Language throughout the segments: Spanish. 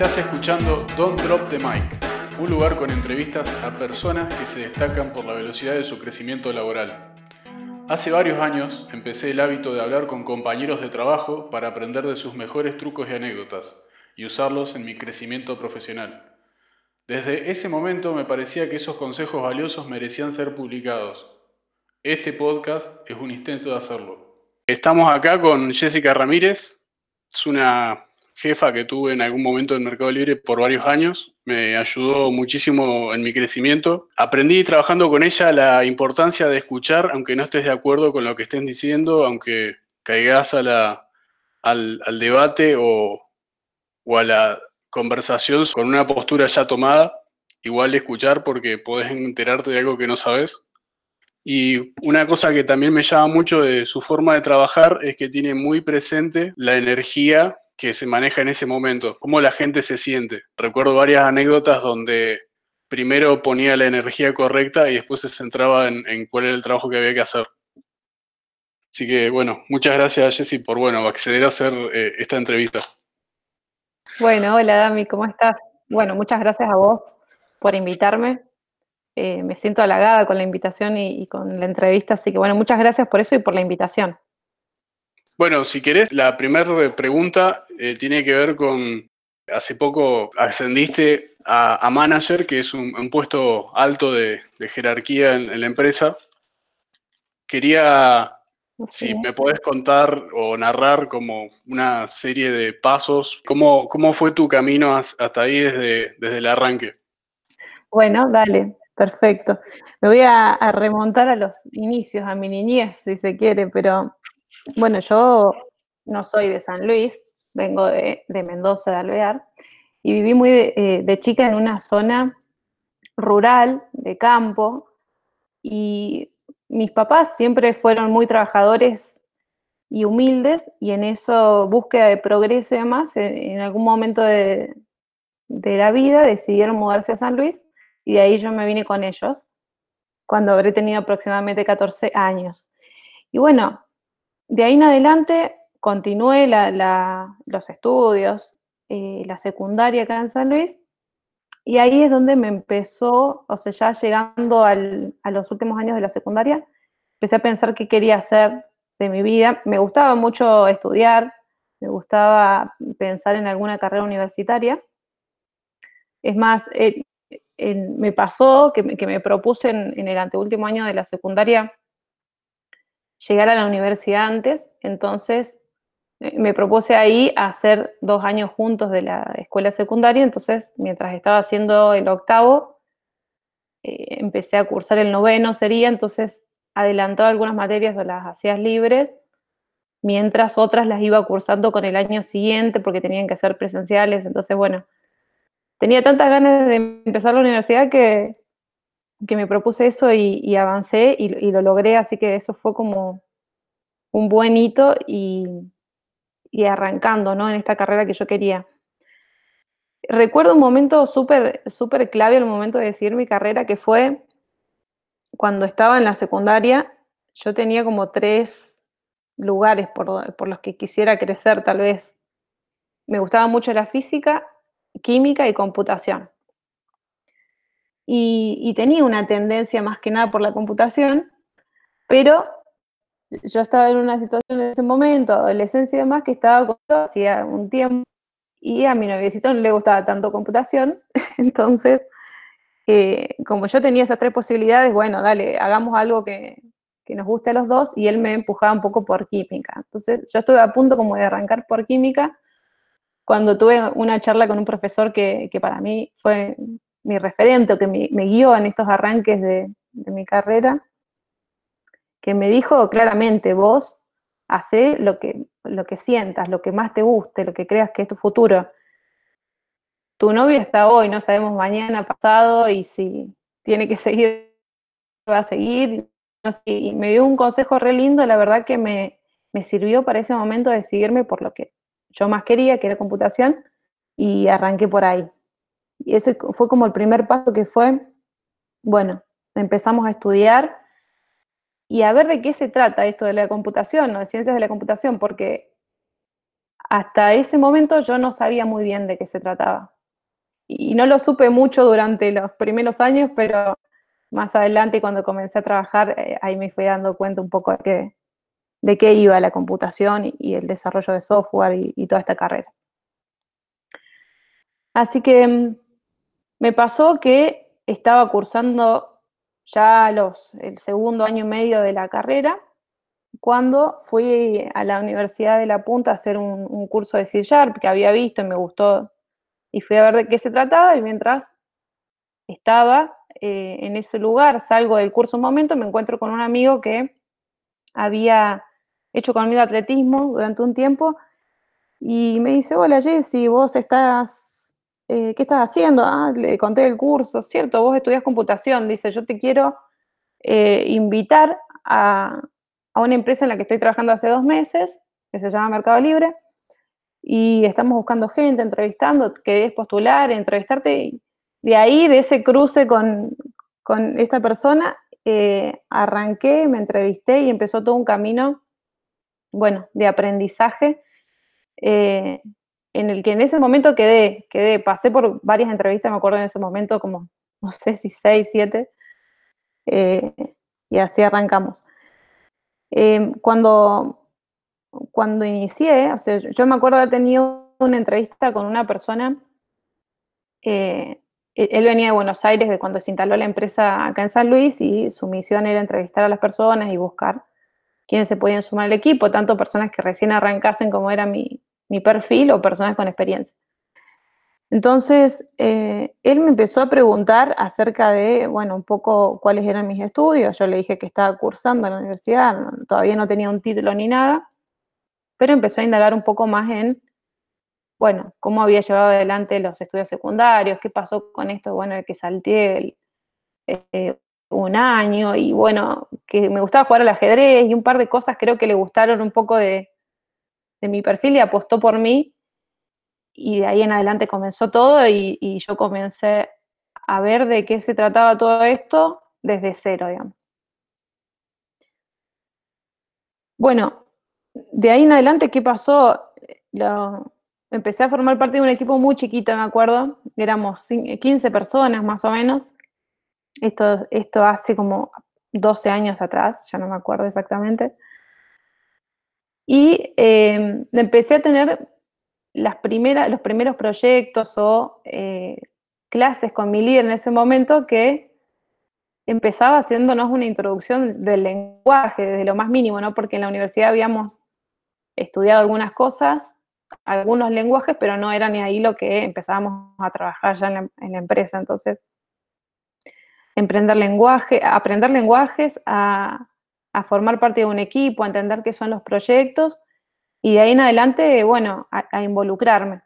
Estás escuchando Don't Drop the Mic, un lugar con entrevistas a personas que se destacan por la velocidad de su crecimiento laboral. Hace varios años empecé el hábito de hablar con compañeros de trabajo para aprender de sus mejores trucos y anécdotas y usarlos en mi crecimiento profesional. Desde ese momento me parecía que esos consejos valiosos merecían ser publicados. Este podcast es un intento de hacerlo. Estamos acá con Jessica Ramírez, es una jefa que tuve en algún momento en Mercado Libre por varios años. Me ayudó muchísimo en mi crecimiento. Aprendí trabajando con ella la importancia de escuchar, aunque no estés de acuerdo con lo que estén diciendo, aunque caigas a la, al, debate o, o a la conversación con una postura ya tomada. Igual escuchar porque podés enterarte de algo que no sabes. Y una cosa que también me llama mucho de su forma de trabajar es que tiene muy presente la energía que se maneja en ese momento, cómo la gente se siente. Recuerdo varias anécdotas donde primero ponía la energía correcta y después se centraba en, cuál era el trabajo que había que hacer. Así que bueno, muchas gracias Jessy por bueno, acceder a hacer eh, esta entrevista. Bueno, hola Dami, ¿cómo estás? Bueno, muchas gracias a vos por invitarme. Eh, me siento halagada con la invitación y, y, con la entrevista, así que bueno, muchas gracias por eso y por la invitación. Bueno, si querés, la primera pregunta eh, tiene que ver con, hace poco ascendiste a, manager, que es un, puesto alto de, jerarquía en, la empresa. Quería, si me podés contar o narrar como una serie de pasos, ¿cómo, cómo fue tu camino hasta ahí desde, desde el arranque? Bueno, dale, perfecto. Me voy a remontar a los inicios, a mi niñez, si se quiere, pero bueno, yo no soy de San Luis, vengo de, Mendoza, de Alvear, y viví muy eh, de, chica en una zona rural, de campo, y mis papás siempre fueron muy trabajadores y humildes, y en eso, búsqueda de progreso y demás, en, algún momento de, de, la vida decidieron mudarse a San Luis, y de ahí yo me vine con ellos, cuando habré tenido aproximadamente 14 años. Y bueno, de ahí en adelante continué los estudios, eh, la secundaria acá en San Luis, y ahí es donde me empezó, o sea, ya llegando a los últimos años de la secundaria, empecé a pensar qué quería hacer de mi vida. Me gustaba mucho estudiar, me gustaba pensar en alguna carrera universitaria. Es más, me pasó que, me propuse en, el anteúltimo año de la secundaria llegar a la universidad antes, entonces eh, me propuse ahí hacer dos años juntos de la escuela secundaria, entonces mientras estaba haciendo el octavo, eh, empecé a cursar el noveno, sería, entonces adelantaba algunas materias o las hacías libres, mientras otras las iba cursando con el año siguiente porque tenían que ser presenciales, entonces bueno, tenía tantas ganas de empezar la universidad que que me propuse eso y, avancé y, lo logré, así que eso fue como un buen hito y, arrancando ¿no? en esta carrera que yo quería. Recuerdo un momento súper súper clave al momento de decidir mi carrera, que fue cuando estaba en la secundaria, yo tenía como tres lugares por, por los que quisiera crecer tal vez. Me gustaba mucho la física, química y computación y, tenía una tendencia más que nada por la computación, pero yo estaba en una situación en ese momento, adolescencia y demás, que estaba con todo hacía un tiempo y a mi noviecito no le gustaba tanto computación, entonces, eh, como yo tenía esas tres posibilidades, bueno, dale, hagamos algo que, nos guste a los dos, y él me empujaba un poco por química. Entonces, yo estuve a punto como de arrancar por química, cuando tuve una charla con un profesor que, que para mí fue mi referente o que me, guió en estos arranques de, mi carrera, que me dijo claramente, vos hacé lo que, lo que sientas, lo que más te guste, lo que creas que es tu futuro. Tu novio está hoy, no sabemos mañana, pasado, y si tiene que seguir, va a seguir. y me dio un consejo re lindo, la verdad que me, me sirvió para ese momento de seguirme por lo que yo más quería, que era computación, y arranqué por ahí. Y ese fue como el primer paso que fue, bueno, empezamos a estudiar y a ver de qué se trata esto de la computación, ¿no? de ciencias de la computación, porque hasta ese momento yo no sabía muy bien de qué se trataba. Y no lo supe mucho durante los primeros años, pero más adelante cuando comencé a trabajar, eh, ahí me fui dando cuenta un poco de qué, de qué iba la computación y, el desarrollo de software y, toda esta carrera. Así que mm, me pasó que estaba cursando ya los, el segundo año y medio de la carrera cuando fui a la Universidad de La Punta a hacer un, curso de C Sharp que había visto y me gustó y fui a ver de qué se trataba y mientras estaba eh, en ese lugar, salgo del curso un momento, me encuentro con un amigo que había hecho conmigo atletismo durante un tiempo y me dice, hola Jessy, vos estás, eh, ¿qué estás haciendo? Ah, le conté el curso, cierto, vos estudias computación, dice, yo te quiero eh, invitar a, a una empresa en la que estoy trabajando hace dos meses, que se llama Mercado Libre, y estamos buscando gente, entrevistando, querés postular, entrevistarte, y de ahí, de ese cruce con, esta persona, eh, arranqué, me entrevisté y empezó todo un camino, bueno, de aprendizaje, en el que en ese momento quedé, quedé, pasé por varias entrevistas, me acuerdo en ese momento como, no sé si seis, siete, eh, y así arrancamos. Em, cuando, cuando inicié, o sea, yo me acuerdo haber tenido una entrevista con una persona, eh, e, él venía de Buenos Aires de cuando se instaló la empresa acá en San Luis y su misión era entrevistar a las personas y buscar quiénes se podían sumar al equipo, tanto personas que recién arrancasen como era mi, mi perfil o personas con experiencia. Entonces, eh, él me empezó a preguntar acerca de, bueno, un poco cuáles eran mis estudios. Yo le dije que estaba cursando en la universidad, todavía no tenía un título ni nada, pero empezó a indagar un poco más en, bueno, cómo había llevado adelante los estudios secundarios, qué pasó con esto, bueno, de que salté eh, un año y, bueno, que me gustaba jugar al ajedrez y un par de cosas creo que le gustaron un poco de, de mi perfil y apostó por mí y de ahí en adelante comenzó todo y, yo comencé a ver de qué se trataba todo esto desde cero, digamos. Bueno, de ahí en adelante, ¿qué pasó? empecé a formar parte de un equipo muy chiquito, me acuerdo. Éramos 15 personas más o menos. Esto, esto hace como 12 años atrás, ya no me acuerdo exactamente. Y eh, empecé a tener las primeras, los primeros proyectos o eh, clases con mi líder en ese momento que empezaba haciéndonos una introducción del lenguaje, desde lo más mínimo, ¿no? Porque en la universidad habíamos estudiado algunas cosas, algunos lenguajes, pero no era ni ahí lo que empezábamos a trabajar ya en la, empresa. Entonces, emprender lenguaje, aprender lenguajes, a, a formar parte de un equipo, a entender qué son los proyectos y de ahí en adelante, bueno, a, involucrarme.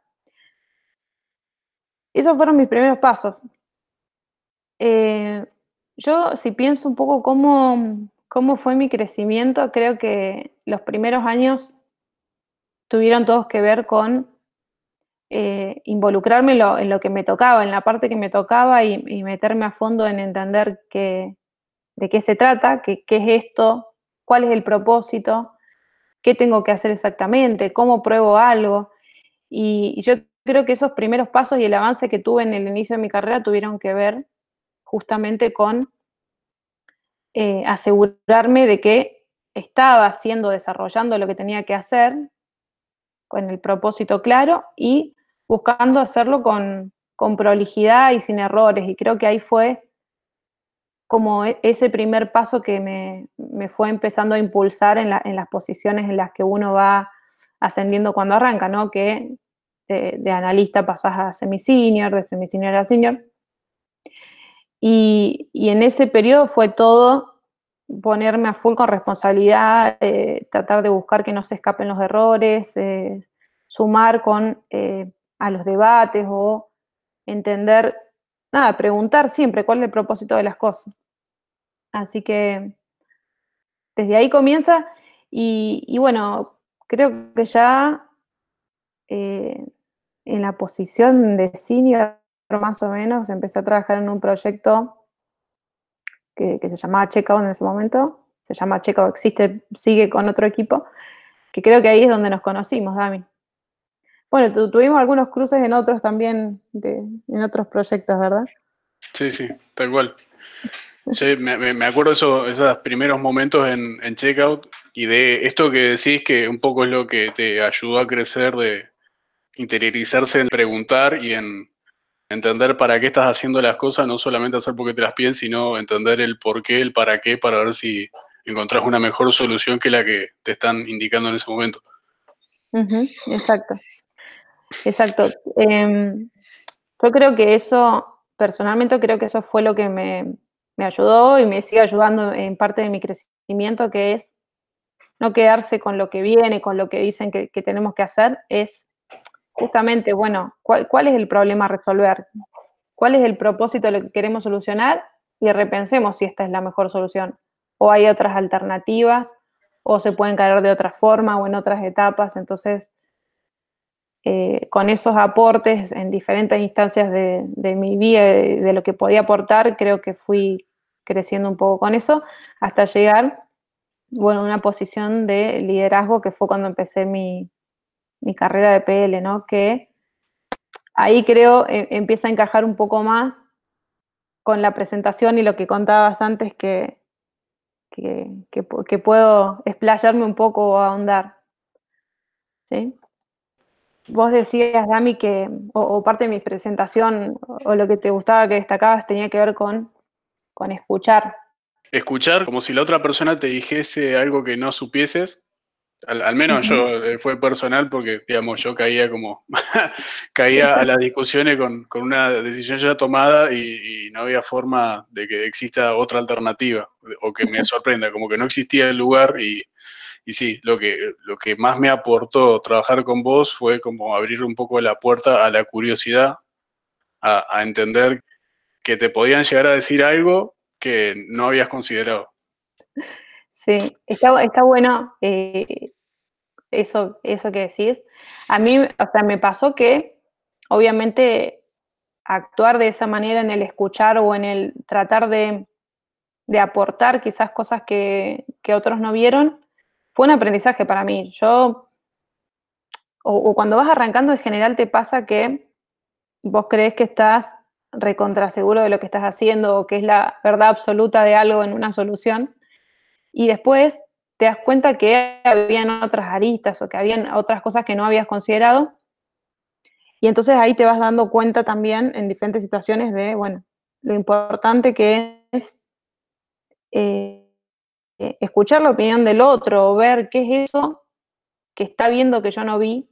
Esos fueron mis primeros pasos. Eh, yo, si pienso un poco cómo, cómo fue mi crecimiento, creo que los primeros años tuvieron todos que ver con eh, involucrarme en lo, que me tocaba, en la parte que me tocaba y, meterme a fondo en entender de qué se trata, qué es esto, cuál es el propósito, qué tengo que hacer exactamente, cómo pruebo algo. Y, yo creo que esos primeros pasos y el avance que tuve en el inicio de mi carrera tuvieron que ver justamente con eh, asegurarme de que estaba haciendo, desarrollando lo que tenía que hacer, con el propósito claro y buscando hacerlo con, con prolijidad y sin errores. Y creo que ahí fue como e, ese primer paso que me, fue empezando a impulsar en, las posiciones en las que uno va ascendiendo cuando arranca, ¿no? Que de, analista pasas a semi-senior, de semi-senior a senior. Y, en ese periodo fue todo ponerme a full con responsabilidad, eh, tratar de buscar que no se escapen los errores, eh, sumar con, eh, a los debates o entender, nada, preguntar siempre cuál es el propósito de las cosas. Así que desde ahí comienza y, bueno, creo que ya eh, en la posición de senior más o menos empecé a trabajar en un proyecto que, se llamaba Checkout en ese momento, se llama Checkout, existe, sigue con otro equipo, que creo que ahí es donde nos conocimos, Dami. Bueno, tuvimos algunos cruces en otros también, en otros proyectos, ¿verdad? Sí, sí, tal cual. Sí, me, acuerdo eso, esos primeros momentos en, en, Checkout y de esto que decís que un poco es lo que te ayudó a crecer, de interiorizarse en preguntar y en entender para qué estás haciendo las cosas, no solamente hacer porque te las piden, sino entender el por qué, el para qué, para ver si encontrás una mejor solución que la que te están indicando en ese momento. exacto, exacto. Em, yo creo que eso, personalmente creo que eso fue lo que me, ayudó y me sigue ayudando en parte de mi crecimiento, que es no quedarse con lo que viene, con lo que dicen que, tenemos que hacer, es justamente, bueno, ¿cuál, ¿cuál, es el problema a resolver? ¿Cuál es el propósito de lo que queremos solucionar? Y repensemos si esta es la mejor solución o hay otras alternativas, o se pueden caer de otra forma o en otras etapas. Entonces, eh, con esos aportes en diferentes instancias de, mi vida, de, lo que podía aportar, creo que fui creciendo un poco con eso, hasta llegar, bueno, a una posición de liderazgo que fue cuando empecé mi, mi carrera de PL, ¿no? Que ahí creo eh, empieza a encajar un poco más con la presentación y lo que contabas antes, que, que, puedo explayarme un poco o ahondar. ¿Sí? Vos decías, Dami, que, o, parte de mi presentación, o, lo que te gustaba que destacabas, tenía que ver con, con escuchar. Escuchar como si la otra persona te dijese algo que no supieses al, menos yo eh, fue personal porque, digamos, yo caía como, caía a las discusiones con, una decisión ya tomada y, no había forma de que exista otra alternativa o que me sorprenda, como que no existía el lugar y, y sí, lo que, lo que más me aportó trabajar con vos fue como abrir un poco la puerta a la curiosidad, a, entender que te podían llegar a decir algo que no habías considerado. Sí, está, está bueno eh, eso, eso que decís. A mí, o sea, me pasó que, obviamente, actuar de esa manera en el escuchar o en el tratar de, aportar quizás cosas que, otros no vieron, fue un aprendizaje para mí. Yo, o, cuando vas arrancando, en general te pasa que vos crees que estás recontra seguro de lo que estás haciendo o que es la verdad absoluta de algo en una solución. Y después te das cuenta que habían otras aristas o que habían otras cosas que no habías considerado. Y entonces ahí te vas dando cuenta también en diferentes situaciones de, bueno, lo importante que es eh, escuchar la opinión del otro, ver qué es eso que está viendo que yo no vi,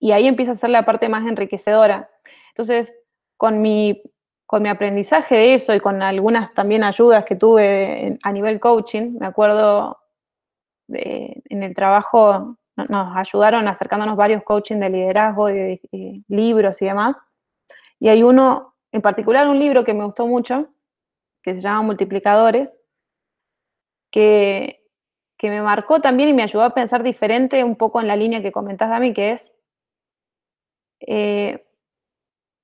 y ahí empieza a ser la parte más enriquecedora. Entonces, con mi con mi aprendizaje de eso y con algunas también ayudas que tuve a nivel coaching, me acuerdo en el trabajo nos ayudaron acercándonos varios coaching de liderazgo, de, libros y demás. Y hay uno, en particular un libro que me gustó mucho, que se llama Multiplicadores, que, que me marcó también y me ayudó a pensar diferente un poco en la línea que comentás, Dami, que es eh,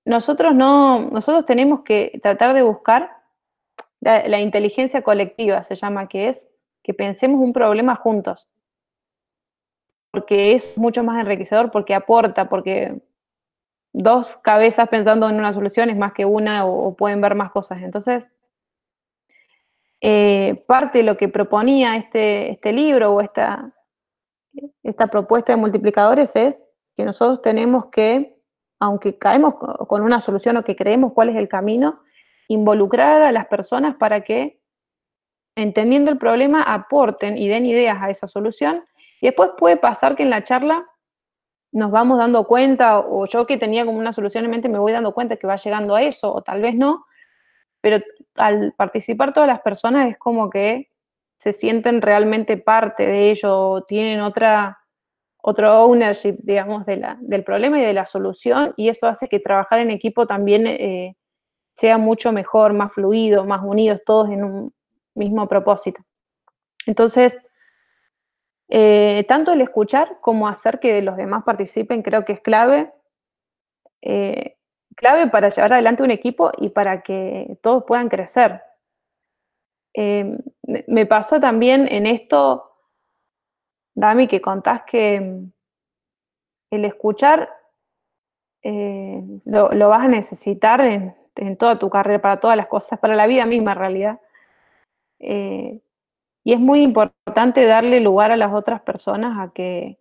nosotros no, nosotros tenemos que tratar de buscar la, inteligencia colectiva, se llama, que es que pensemos un problema juntos. Porque es mucho más enriquecedor, porque aporta, porque dos cabezas pensando en una solución es más que una o, pueden ver más cosas. Entonces, eh, parte de lo que proponía este, este libro o esta, esta propuesta de multiplicadores es que nosotros tenemos que aunque caemos con una solución o que creemos cuál es el camino, involucrar a las personas para que, entendiendo el problema, aporten y den ideas a esa solución. Y después puede pasar que en la charla nos vamos dando cuenta, o yo que tenía como una solución en mente me voy dando cuenta que va llegando a eso, o tal vez no, pero al participar todas las personas es como que se sienten realmente parte de ello, tienen otra otro ownership, digamos, de la, del problema y de la solución, y eso hace que trabajar en equipo también eh, sea mucho mejor, más fluido, más unidos todos en un mismo propósito. Entonces, eh, tanto el escuchar como hacer que los demás participen creo que es clave, eh, clave para llevar adelante un equipo y para que todos puedan crecer. me pasó también en esto Dami, que contás que mm, el escuchar eh, lo, vas a necesitar en, toda tu carrera, para todas las cosas, para la vida misma en realidad. Eh, y es muy importante darle lugar a las otras personas a que,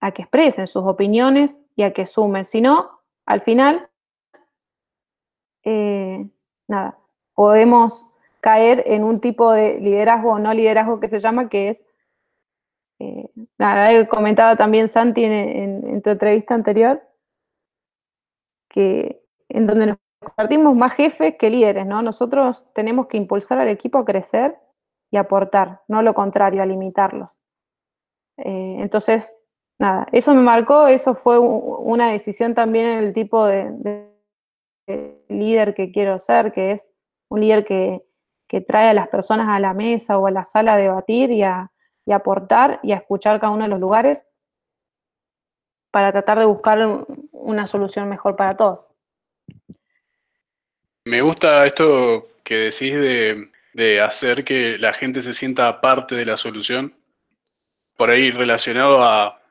a que expresen sus opiniones y a que sumen. Si no, al final, eh, nada, podemos caer en un tipo de liderazgo o no liderazgo que se llama, que es, eh, nada, he comentado también Santi en, tu entrevista anterior, que en donde nos compartimos más jefes que líderes, ¿no? Nosotros tenemos que impulsar al equipo a crecer y aportar, no lo contrario, a limitarlos. Eh, entonces, nada, eso me marcó, eso fue una decisión también en el tipo de, líder que quiero ser, que es un líder que, trae a las personas a la mesa o a la sala a debatir y a, aportar y a escuchar cada uno de los lugares para tratar de buscar una solución mejor para todos. Me gusta esto que decís de, de hacer que la gente se sienta parte de la solución. Por ahí relacionado a,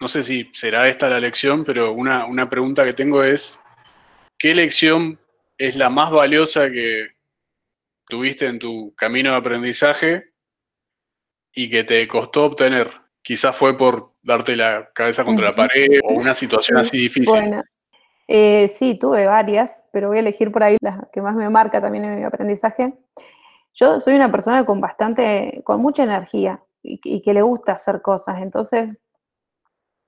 no sé si será esta la lección, pero una, una pregunta que tengo es, ¿qué lección es la más valiosa que tuviste en tu camino de aprendizaje y que te costó obtener? Quizás fue por darte la cabeza contra la pared o una situación así difícil. Bueno, eh, sí, tuve varias, pero voy a elegir por ahí la que más me marca también en mi aprendizaje. Yo soy una persona con bastante, con mucha energía y, que le gusta hacer cosas. Entonces,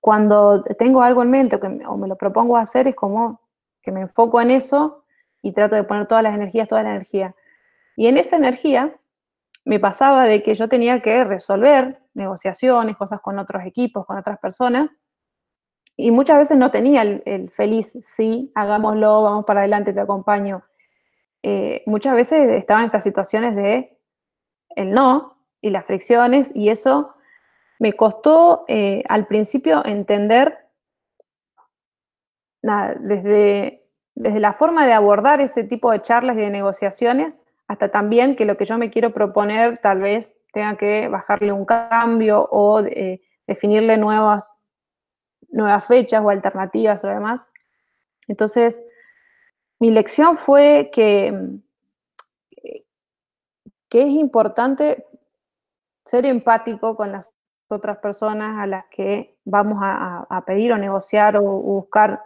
cuando tengo algo en mente o, me lo propongo hacer, es como que me enfoco en eso y trato de poner todas las energías, toda la energía. Y en esa energía me pasaba de que yo tenía que resolver negociaciones, cosas con otros equipos, con otras personas, y muchas veces no tenía el, el feliz, sí, hagámoslo, vamos para adelante, te acompaño. Eh, muchas veces estaba en estas situaciones de el no y las fricciones y eso me costó eh, al principio entender desde, desde la forma de abordar ese tipo de charlas y de negociaciones hasta también que lo que yo me quiero proponer tal vez tenga que bajarle un cambio o eh, definirle nuevas, nuevas fechas o alternativas o demás. Entonces, mi lección fue que, que es importante ser empático con las otras personas a las que vamos a, pedir o negociar o, buscar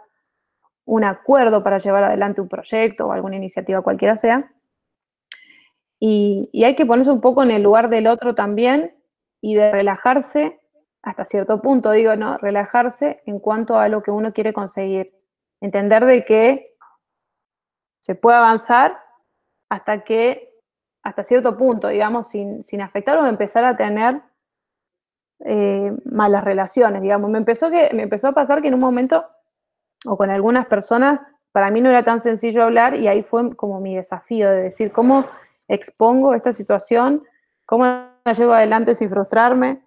un acuerdo para llevar adelante un proyecto o alguna iniciativa cualquiera sea. Y, hay que ponerse un poco en el lugar del otro también y de relajarse hasta cierto punto, digo, ¿no? Relajarse en cuanto a lo que uno quiere conseguir. Entender de que se puede avanzar hasta que, hasta cierto punto, digamos, sin, sin afectar o empezar a tener eh, malas relaciones, digamos. Me empezó, que, me empezó a pasar que en un momento, o con algunas personas, para mí no era tan sencillo hablar y ahí fue como mi desafío de decir cómo expongo esta situación, cómo la llevo adelante sin frustrarme.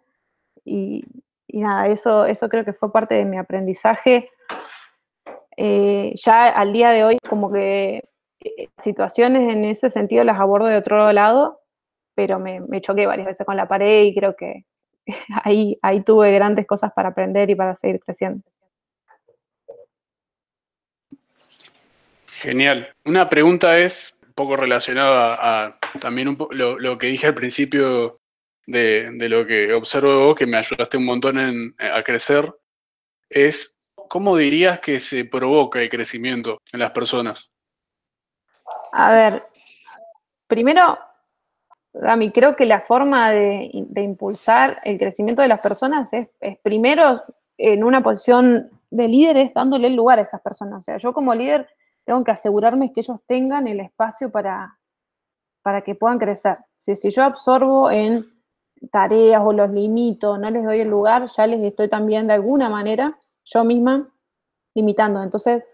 Y, nada, eso, eso creo que fue parte de mi aprendizaje eh, ya al día de hoy como que eh, situaciones en ese sentido las abordo de otro lado, pero me, choqué varias veces con la pared y creo que ahí, ahí tuve grandes cosas para aprender y para seguir creciendo. Genial. Una pregunta es un poco relacionada a, también lo, que dije al principio de, lo que observo que me ayudaste un montón a crecer, es ¿cómo dirías que se provoca el crecimiento en las personas? A ver, primero, Gami, creo que la forma de, impulsar el crecimiento de las personas es, primero en una posición de líderes dándole el lugar a esas personas. O sea, yo como líder tengo que asegurarme que ellos tengan el espacio para, para que puedan crecer. Si, yo absorbo en tareas o los limito, no les doy el lugar, ya les estoy también de alguna manera yo misma limitando. Entonces,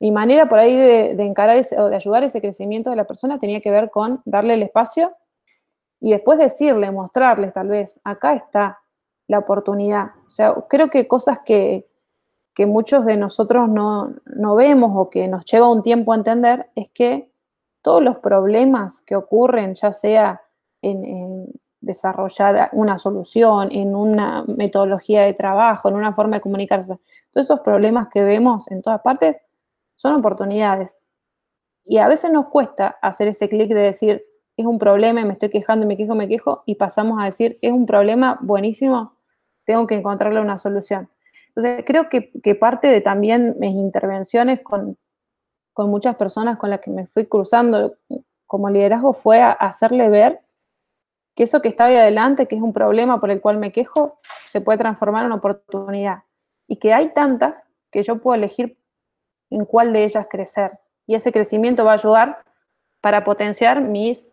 mi manera por ahí de, encarar o de ayudar ese crecimiento de la persona tenía que ver con darle el espacio y después decirle, mostrarles tal vez, acá está la oportunidad. O sea, creo que cosas que, muchos de nosotros no, vemos o que nos lleva un tiempo a entender es que todos los problemas que ocurren, ya sea en desarrollar una solución, en una metodología de trabajo, en una forma de comunicarse. Todos esos problemas que vemos en todas partes son oportunidades. Y a veces nos cuesta hacer ese clic de decir, es un problema me estoy quejando, me quejo, me quejo, y pasamos a decir, es un problema buenísimo, tengo que encontrarle una solución. Entonces, creo que, parte de también mis intervenciones con, con, muchas personas con las que me fui cruzando como liderazgo fue hacerle ver que eso que está ahí adelante, que es un problema por el cual me quejo, se puede transformar en una oportunidad. Y que hay tantas que yo puedo elegir en cuál de ellas crecer. Y ese crecimiento va a ayudar para potenciar mis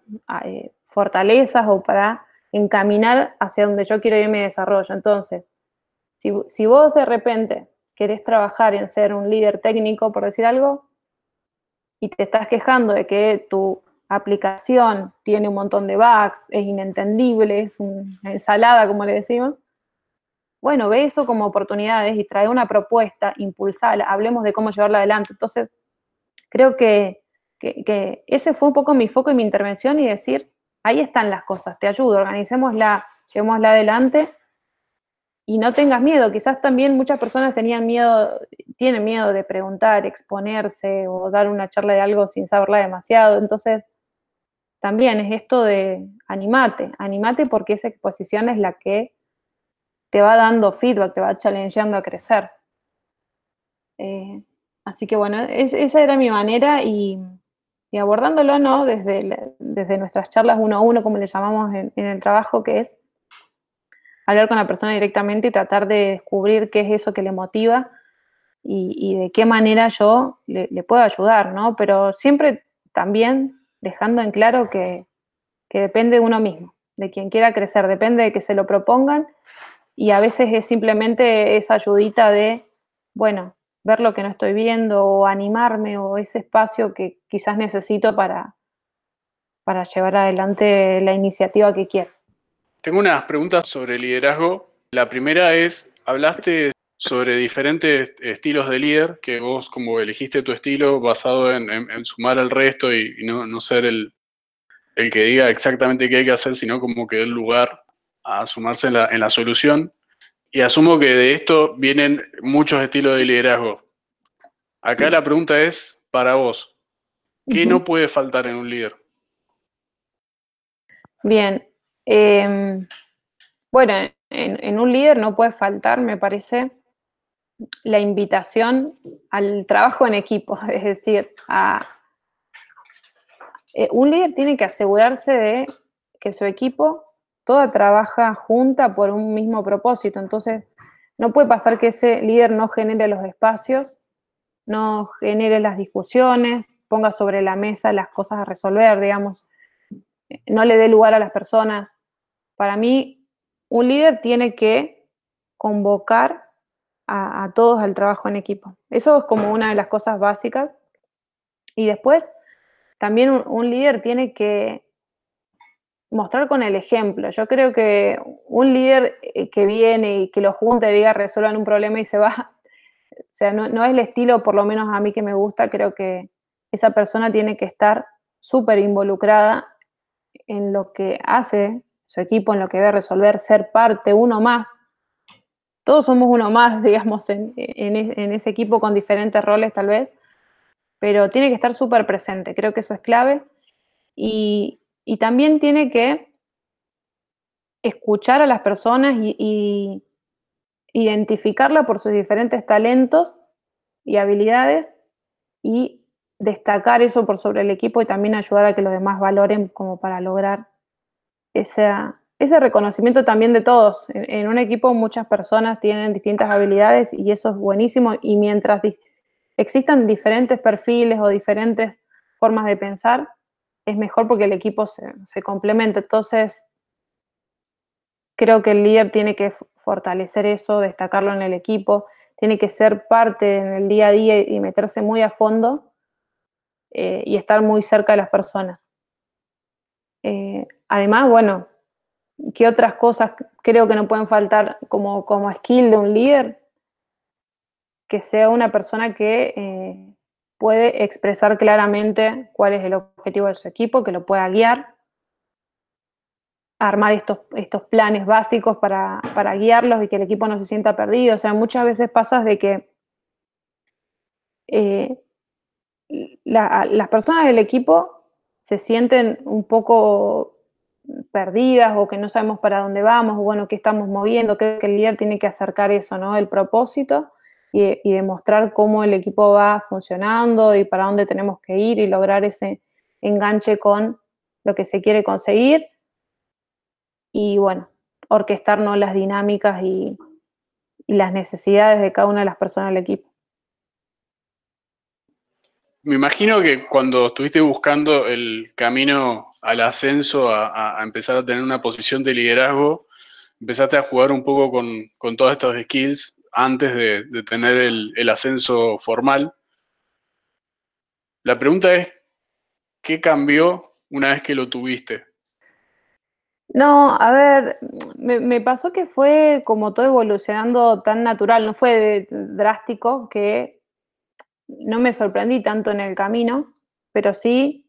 eh, fortalezas o para encaminar hacia donde yo quiero ir mi desarrollo. Entonces, si, vos de repente querés trabajar en ser un líder técnico, por decir algo, y te estás quejando de que tu aplicación tiene un montón de bugs, es inentendible, es una ensalada, como le decimos, bueno, ve eso como oportunidades y trae una propuesta, impulsala, hablemos de cómo llevarla adelante. Entonces, creo que, ese fue un poco mi foco y mi intervención y decir, ahí están las cosas, te ayudo, organicémosla, llevémosla adelante y no tengas miedo. Quizás también muchas personas tenían miedo, tienen miedo de preguntar, exponerse o dar una charla de algo sin saberla demasiado. Entonces, también es esto de animate, animate porque esa exposición es la que te va dando feedback, te va challengeando a crecer. Eh, así que bueno, esa era mi manera y, abordándolo, ¿no? Desde, desde nuestras charlas uno a uno, como le llamamos en, el trabajo, que es hablar con la persona directamente y tratar de descubrir qué es eso que le motiva y, de qué manera yo le, puedo ayudar, ¿no? Pero siempre también dejando en claro que, depende de uno mismo, de quien quiera crecer, depende de que se lo propongan y a veces es simplemente esa ayudita de, bueno, ver lo que no estoy viendo o animarme o ese espacio que quizás necesito para, para llevar adelante la iniciativa que quiero. Tengo unas preguntas sobre liderazgo. La primera es, hablaste sobre diferentes estilos de líder, que vos como elegiste tu estilo basado en, sumar al resto y, no, ser el, que diga exactamente qué hay que hacer, sino como que el lugar a sumarse en la, solución. Y asumo que de esto vienen muchos estilos de liderazgo. Acá la pregunta es, para vos, ¿qué no puede faltar en un líder? Bien. Em, bueno, en, un líder no puede faltar, me parece, la invitación al trabajo en equipo, es decir, eh, un líder tiene que asegurarse de que su equipo toda trabaja junta por un mismo propósito. Entonces, no puede pasar que ese líder no genere los espacios, no genere las discusiones, ponga sobre la mesa las cosas a resolver, digamos, no le dé lugar a las personas. Para mí, un líder tiene que convocar a, todos al trabajo en equipo. Eso es como una de las cosas básicas. Y después, también un, líder tiene que mostrar con el ejemplo. Yo creo que un líder eh, que viene y que lo junta y diga resuelvan un problema y se va, o sea, no, no, es el estilo, por lo menos a mí que me gusta, creo que esa persona tiene que estar súper involucrada en lo que hace su equipo, en lo que debe resolver, ser parte, uno más todos somos uno más, digamos, en, ese equipo con diferentes roles tal vez, pero tiene que estar súper presente, creo que eso es clave. Y, también tiene que escuchar a las personas y, identificarla por sus diferentes talentos y habilidades y destacar eso por sobre el equipo y también ayudar a que los demás valoren como para lograr esa, ese reconocimiento también de todos. En, un equipo muchas personas tienen distintas habilidades y eso es buenísimo. Y mientras existan diferentes perfiles o diferentes formas de pensar, es mejor porque el equipo se, se complementa. Entonces, creo que el líder tiene que fortalecer eso, destacarlo en el equipo, tiene que ser parte en el día a día y meterse muy a fondo eh, y estar muy cerca de las personas. Eh, además, bueno, ¿Qué otras cosas creo que no pueden faltar como, como skill de un líder? Que sea una persona que eh, puede expresar claramente cuál es el objetivo de su equipo, que lo pueda guiar, armar estos, estos planes básicos para, guiarlos y que el equipo no se sienta perdido. O sea, muchas veces pasa de que las personas del equipo se sienten un poco perdidas o que no sabemos para dónde vamos, o bueno, qué estamos moviendo. Creo que el líder tiene que acercar eso, ¿no? El propósito y, demostrar cómo el equipo va funcionando y para dónde tenemos que ir y lograr ese enganche con lo que se quiere conseguir. Y bueno, orquestarnos las dinámicas y las necesidades de cada una de las personas del equipo. Me imagino que cuando estuviste buscando el camino al ascenso, a, empezar a tener una posición de liderazgo, empezaste a jugar un poco con, con todas estas skills antes de, tener el, ascenso formal. La pregunta es, ¿qué cambió una vez que lo tuviste? No, a ver, me pasó que fue como todo evolucionando tan natural, no fue drástico que no me sorprendí tanto en el camino, pero sí,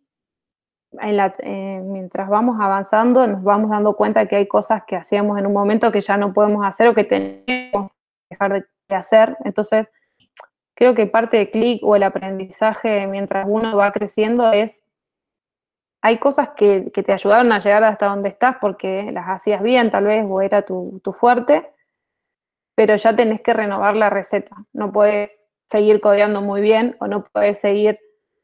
eh, mientras vamos avanzando, nos vamos dando cuenta que hay cosas que hacíamos en un momento que ya no podemos hacer o que tenemos que dejar de hacer. Entonces, creo que parte de clic o el aprendizaje mientras uno va creciendo es, hay cosas que, que, te ayudaron a llegar hasta donde estás porque las hacías bien tal vez o era tu, tu fuerte, pero ya tenés que renovar la receta. No puedes seguir codeando muy bien o no puedes seguir,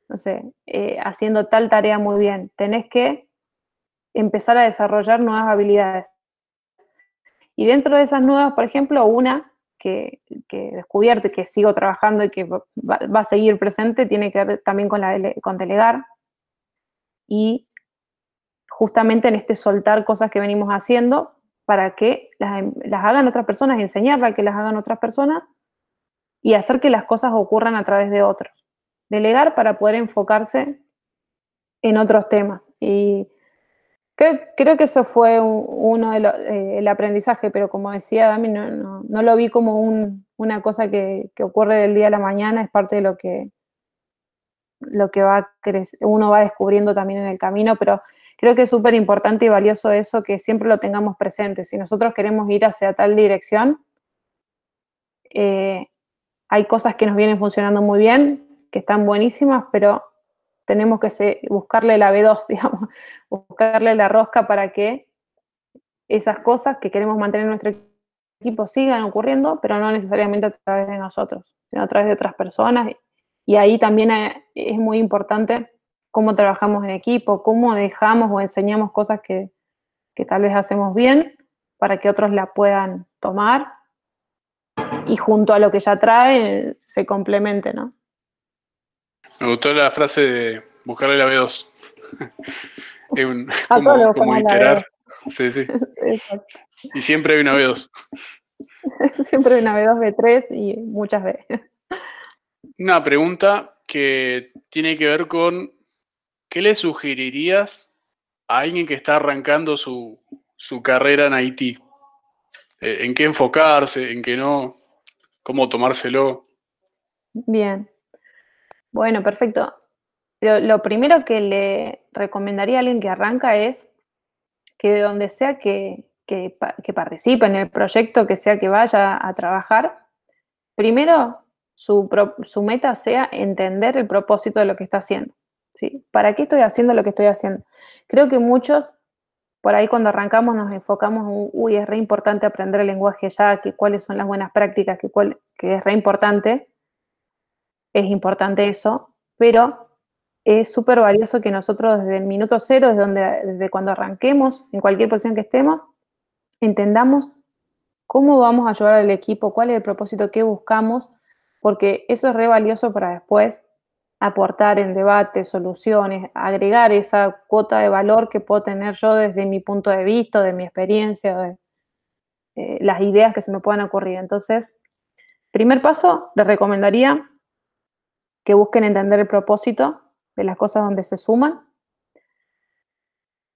no sé, eh, haciendo tal tarea muy bien. Tenés que empezar a desarrollar nuevas habilidades. Y dentro de esas nuevas, por ejemplo, una que, que he descubierto y que sigo trabajando y que va, a seguir presente tiene que ver también con, la, con delegar. Y justamente en este soltar cosas que venimos haciendo para que las, las hagan otras personas, enseñarle a que las hagan otras personas y hacer que las cosas ocurran a través de otros. Delegar para poder enfocarse en otros temas. Y creo, creo que eso fue un, uno del eh, aprendizaje, pero como decía Dami, no, no, no lo vi como un, una cosa que, que, ocurre del día a la mañana, es parte de lo que, lo que va uno va descubriendo también en el camino, pero creo que es súper importante y valioso eso que siempre lo tengamos presente. Si nosotros queremos ir hacia tal dirección, eh, hay cosas que nos vienen funcionando muy bien, que están buenísimas, pero tenemos que buscarle la B2, digamos, buscarle la rosca para que esas cosas que queremos mantener en nuestro equipo sigan ocurriendo, pero no necesariamente a través de nosotros, sino a través de otras personas. Y ahí también es muy importante cómo trabajamos en equipo, cómo dejamos o enseñamos cosas que, que tal vez hacemos bien para que otros la puedan tomar y junto a lo que ya trae se complemente, ¿no? Me gustó la frase de buscarle la B2. es un, como, como iterar. Sí, sí. y siempre hay una B2. siempre hay una B2, B3 y muchas B. Una pregunta que tiene que ver con ¿qué le sugerirías a alguien que está arrancando su, su carrera en Haití? Eh, ¿En qué enfocarse? ¿En qué no? Cómo tomárselo. Bien. Bueno, perfecto. Lo, primero que le recomendaría a alguien que arranca es que de donde sea que, que, que participe en el proyecto, que sea que vaya a trabajar, primero su, su, meta sea entender el propósito de lo que está haciendo. ¿sí? ¿Para qué estoy haciendo lo que estoy haciendo? Creo que muchos por ahí cuando arrancamos nos enfocamos en, uy, es re importante aprender el lenguaje ya, que cuáles son las buenas prácticas, que, cuál, que es re importante, es importante eso, pero es súper valioso que nosotros desde el minuto cero, desde, desde cuando arranquemos, en cualquier posición que estemos, entendamos cómo vamos a ayudar al equipo, cuál es el propósito que buscamos, porque eso es re valioso para después aportar en debate, soluciones, agregar esa cuota de valor que puedo tener yo desde mi punto de vista, de mi experiencia, de eh, las ideas que se me puedan ocurrir. Entonces, primer paso, les recomendaría que busquen entender el propósito de las cosas donde se suman.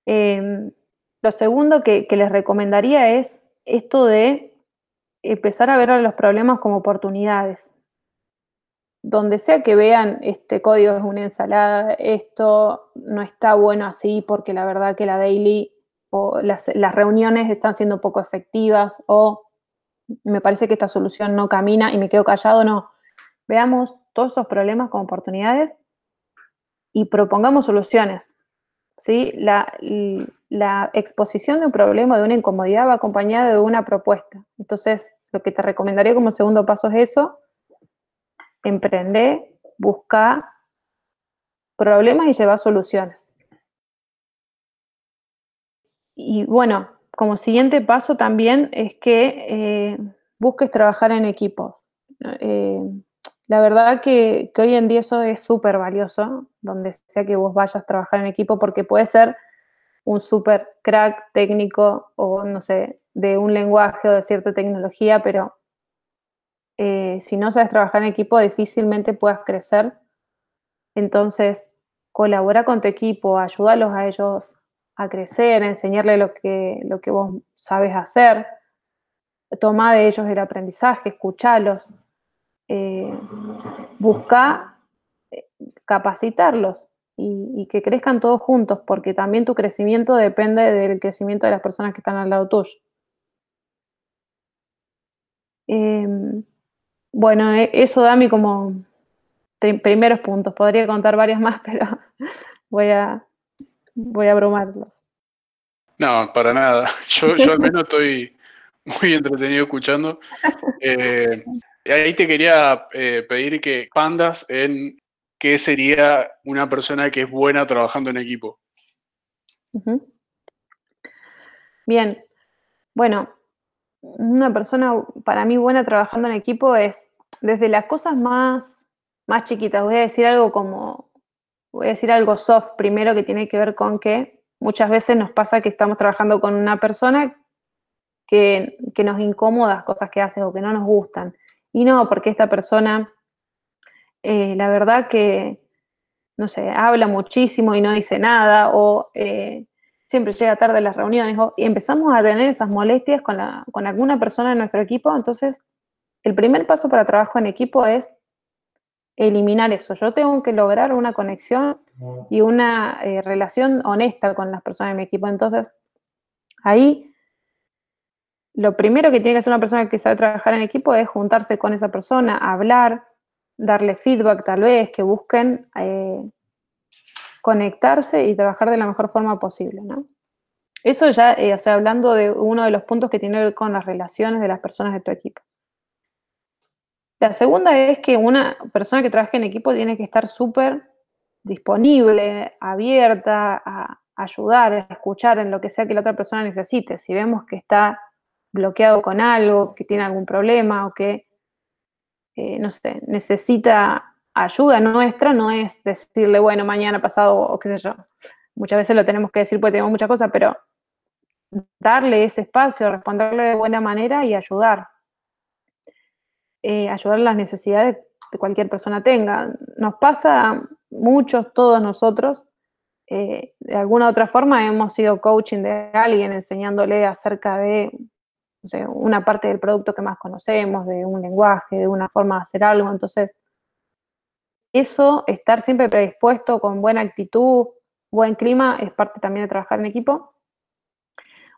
Eh, lo segundo que, les recomendaría es esto de empezar a ver los problemas como oportunidades donde sea que vean este código es una ensalada, esto no está bueno así porque la verdad que la daily o las, reuniones están siendo poco efectivas o me parece que esta solución no camina y me quedo callado, no. Veamos todos esos problemas como oportunidades y propongamos soluciones. ¿sí? La, la exposición de un problema, de una incomodidad, va acompañada de una propuesta. Entonces, lo que te recomendaría como segundo paso es eso, emprender, buscar problemas y llevar soluciones. Y bueno, como siguiente paso también es que eh, busques trabajar en equipos. Eh, la verdad que, hoy en día eso es súper valioso, donde sea que vos vayas a trabajar en equipo, porque puede ser un súper crack técnico o, no sé, de un lenguaje o de cierta tecnología, pero eh, si no sabes trabajar en equipo, difícilmente puedas crecer. Entonces, colabora con tu equipo, ayúdalos a ellos a crecer, a enseñarle lo que, lo que vos sabes hacer, toma de ellos el aprendizaje, escuchalos, eh, busca eh, capacitarlos y, que crezcan todos juntos, porque también tu crecimiento depende del crecimiento de las personas que están al lado tuyo. Em, bueno, e, eso da a mí como primeros puntos. Podría contar varias más, pero voy a, voy a abrumarlos. No, para nada. Yo, yo al menos estoy muy entretenido escuchando. Eh, ahí te quería eh, pedir que pandas en qué sería una persona que es buena trabajando en equipo. Bien, bueno, una persona para mí buena trabajando en equipo es desde las cosas más, más chiquitas. Voy a decir algo como, voy a decir algo soft primero que tiene que ver con que muchas veces nos pasa que estamos trabajando con una persona que, que nos incomoda cosas que hace o que no nos gustan. Y no, porque esta persona, eh, la verdad que, no sé, habla muchísimo y no dice nada, o eh, siempre llega tarde a las reuniones, y empezamos a tener esas molestias con, con alguna persona de nuestro equipo, entonces el primer paso para trabajo en equipo es eliminar eso. Yo tengo que lograr una conexión y una eh, relación honesta con las personas de mi equipo. Entonces, ahí lo primero que tiene que hacer una persona que sabe trabajar en equipo es juntarse con esa persona, hablar, darle feedback tal vez, que busquen eh, conectarse y trabajar de la mejor forma posible, ¿no? Eso ya, eh, o sea, hablando de uno de los puntos que tiene que ver con las relaciones de las personas de tu equipo. La segunda es que una persona que trabaja en equipo tiene que estar súper disponible, abierta a ayudar, a escuchar en lo que sea que la otra persona necesite. Si vemos que está bloqueado con algo, que tiene algún problema o que, eh, no sé, necesita ayuda nuestra, no es decirle, bueno, mañana pasado o qué sé yo. Muchas veces lo tenemos que decir porque tenemos muchas cosas, pero darle ese espacio, responderle de buena manera y ayudar. Eh, ayudar las necesidades que cualquier persona tenga. Nos pasa muchos, todos nosotros, eh, de alguna otra forma hemos sido coaching de alguien, enseñándole acerca de una parte del producto que más conocemos, de un lenguaje, de una forma de hacer algo. Entonces, eso, estar siempre predispuesto, con buena actitud, buen clima, es parte también de trabajar en equipo.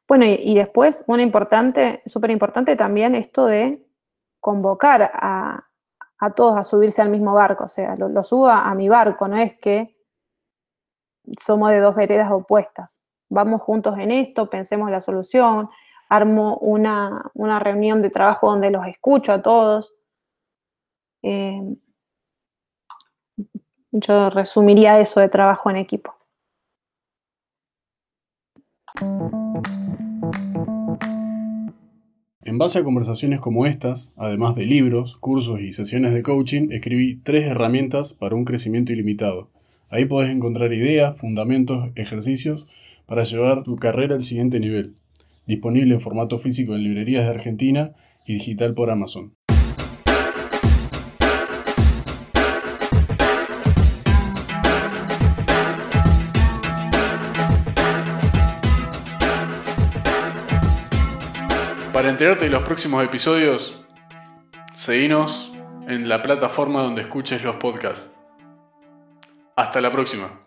Bueno, y, después, una importante, súper importante también esto de convocar a, todos a subirse al mismo barco, o sea, lo, lo subo a mi barco, no es que somos de dos veredas opuestas. Vamos juntos en esto, pensemos la solución, armo una, reunión de trabajo donde los escucho a todos. Eh, yo resumiría eso de trabajo en equipo. En base a conversaciones como estas, además de libros, cursos y sesiones de coaching, escribí tres herramientas para un crecimiento ilimitado. Ahí podés encontrar ideas, fundamentos, ejercicios para llevar tu carrera al siguiente nivel disponible en formato físico en librerías de Argentina y digital por Amazon. Para enterarte de los próximos episodios, seguinos en la plataforma donde escuches los podcasts. Hasta la próxima.